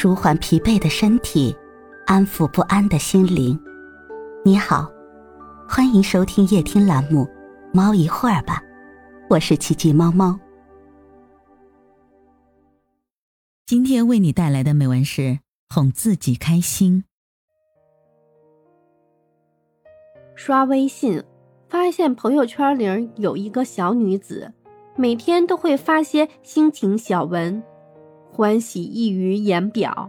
舒缓疲惫的身体，安抚不安的心灵。你好，欢迎收听夜听栏目《猫一会儿吧》，我是奇迹猫猫。今天为你带来的美文是哄自己开心。刷微信，发现朋友圈里有一个小女子，每天都会发些心情小文。欢喜溢于言表，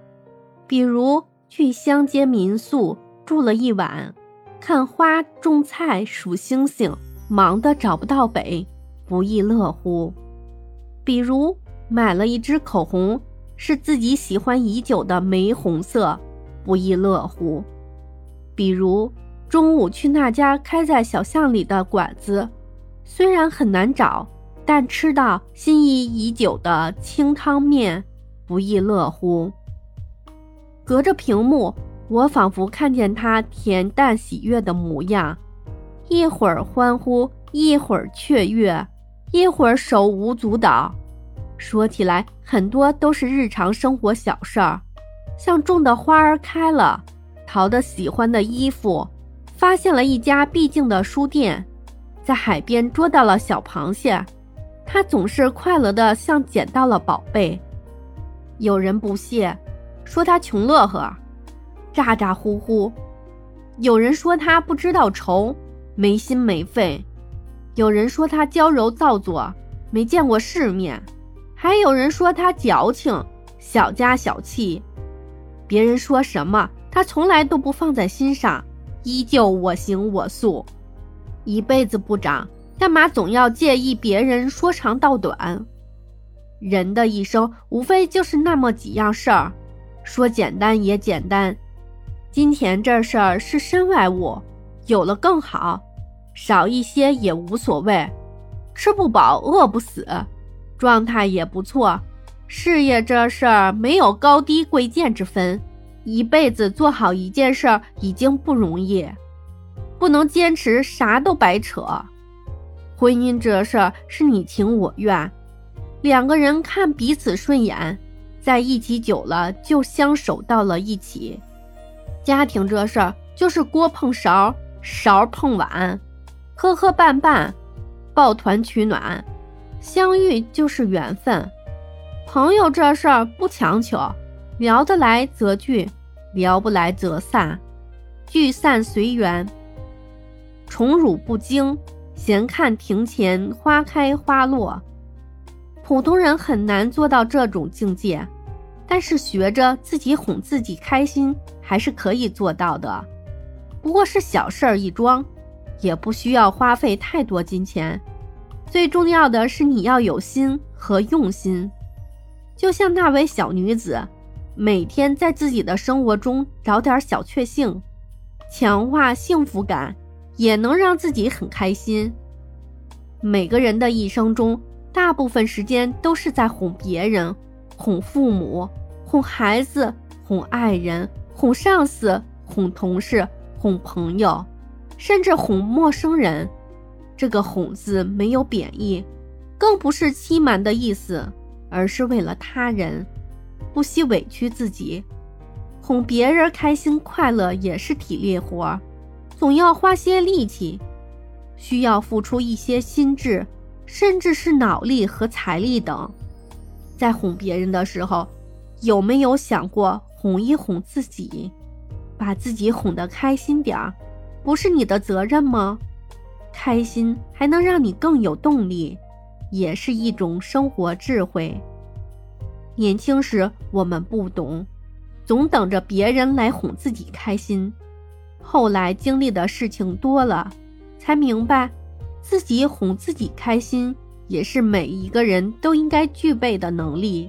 比如去乡间民宿住了一晚，看花种菜数星星，忙得找不到北，不亦乐乎；比如买了一支口红，是自己喜欢已久的玫红色，不亦乐乎；比如中午去那家开在小巷里的馆子，虽然很难找，但吃到心仪已久的清汤面。不亦乐乎。隔着屏幕，我仿佛看见他恬淡喜悦的模样，一会儿欢呼，一会儿雀跃，一会儿手舞足蹈。说起来，很多都是日常生活小事儿，像种的花儿开了，淘的喜欢的衣服，发现了一家僻静的书店，在海边捉到了小螃蟹，他总是快乐的像捡到了宝贝。有人不屑，说他穷乐呵，咋咋呼呼；有人说他不知道愁，没心没肺；有人说他娇柔造作，没见过世面；还有人说他矫情，小家小气。别人说什么，他从来都不放在心上，依旧我行我素，一辈子不长，干嘛总要介意别人说长道短？人的一生无非就是那么几样事儿，说简单也简单。金钱这事儿是身外物，有了更好，少一些也无所谓。吃不饱饿不死，状态也不错。事业这事儿没有高低贵贱之分，一辈子做好一件事儿已经不容易，不能坚持啥都白扯。婚姻这事儿是你情我愿。两个人看彼此顺眼，在一起久了就相守到了一起。家庭这事儿就是锅碰勺，勺碰碗，磕磕绊绊，抱团取暖。相遇就是缘分。朋友这事儿不强求，聊得来则聚，聊不来则散，聚散随缘。宠辱不惊，闲看庭前花开花落。普通人很难做到这种境界，但是学着自己哄自己开心还是可以做到的。不过是小事儿一桩，也不需要花费太多金钱。最重要的是你要有心和用心。就像那位小女子，每天在自己的生活中找点小确幸，强化幸福感，也能让自己很开心。每个人的一生中。大部分时间都是在哄别人，哄父母，哄孩子，哄爱人，哄上司，哄同事，哄朋友，甚至哄陌生人。这个“哄”字没有贬义，更不是欺瞒的意思，而是为了他人，不惜委屈自己，哄别人开心快乐也是体力活，总要花些力气，需要付出一些心智。甚至是脑力和财力等，在哄别人的时候，有没有想过哄一哄自己，把自己哄得开心点儿，不是你的责任吗？开心还能让你更有动力，也是一种生活智慧。年轻时我们不懂，总等着别人来哄自己开心，后来经历的事情多了，才明白。自己哄自己开心，也是每一个人都应该具备的能力。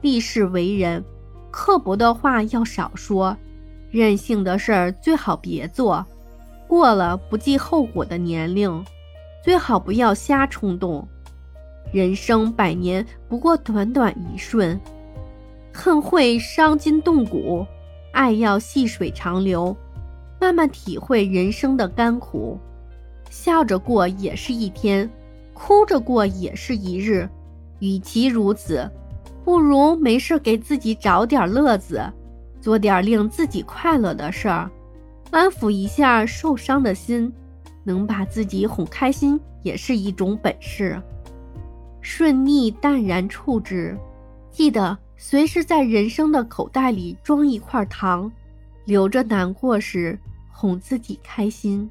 立世为人，刻薄的话要少说，任性的事儿最好别做。过了不计后果的年龄，最好不要瞎冲动。人生百年不过短短一瞬，恨会伤筋动骨，爱要细水长流，慢慢体会人生的甘苦。笑着过也是一天，哭着过也是一日。与其如此，不如没事给自己找点乐子，做点令自己快乐的事儿，安抚一下受伤的心，能把自己哄开心也是一种本事。顺逆淡然处之，记得随时在人生的口袋里装一块糖，留着难过时哄自己开心。